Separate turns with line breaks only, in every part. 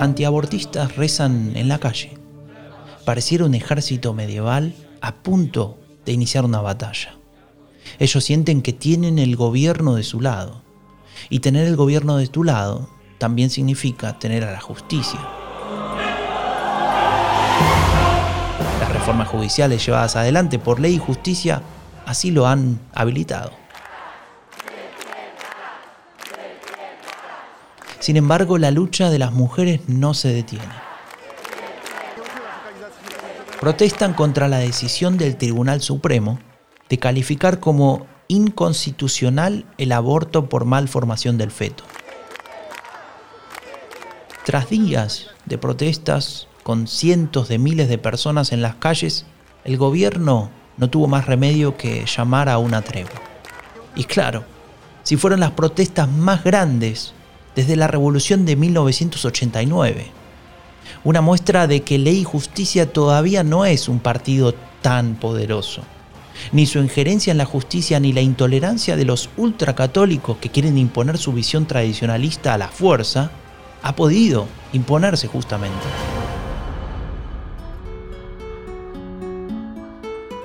antiabortistas rezan en la calle. Pareciera un ejército medieval a punto de iniciar una batalla. Ellos sienten que tienen el gobierno de su lado. Y tener el gobierno de tu lado también significa tener a la justicia. Las reformas judiciales llevadas adelante por ley y justicia así lo han habilitado. Sin embargo, la lucha de las mujeres no se detiene. Protestan contra la decisión del Tribunal Supremo de calificar como inconstitucional el aborto por malformación del feto. Tras días de protestas con cientos de miles de personas en las calles, el gobierno no tuvo más remedio que llamar a una tregua. Y claro, si fueron las protestas más grandes desde la revolución de 1989. Una muestra de que Ley y Justicia todavía no es un partido tan poderoso. Ni su injerencia en la justicia ni la intolerancia de los ultracatólicos que quieren imponer su visión tradicionalista a la fuerza ha podido imponerse justamente.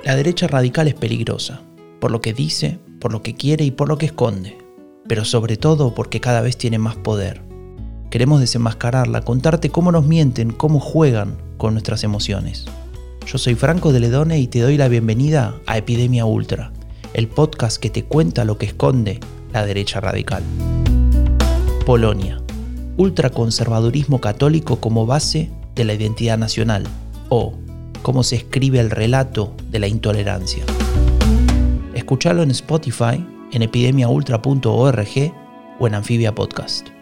La derecha radical es peligrosa, por lo que dice, por lo que quiere y por lo que esconde pero sobre todo porque cada vez tiene más poder. Queremos desenmascararla, contarte cómo nos mienten, cómo juegan con nuestras emociones. Yo soy Franco de Ledone y te doy la bienvenida a Epidemia Ultra, el podcast que te cuenta lo que esconde la derecha radical. Polonia. Ultraconservadurismo católico como base de la identidad nacional. O cómo se escribe el relato de la intolerancia. Escuchalo en Spotify en epidemiaultra.org o en Amphibia Podcast.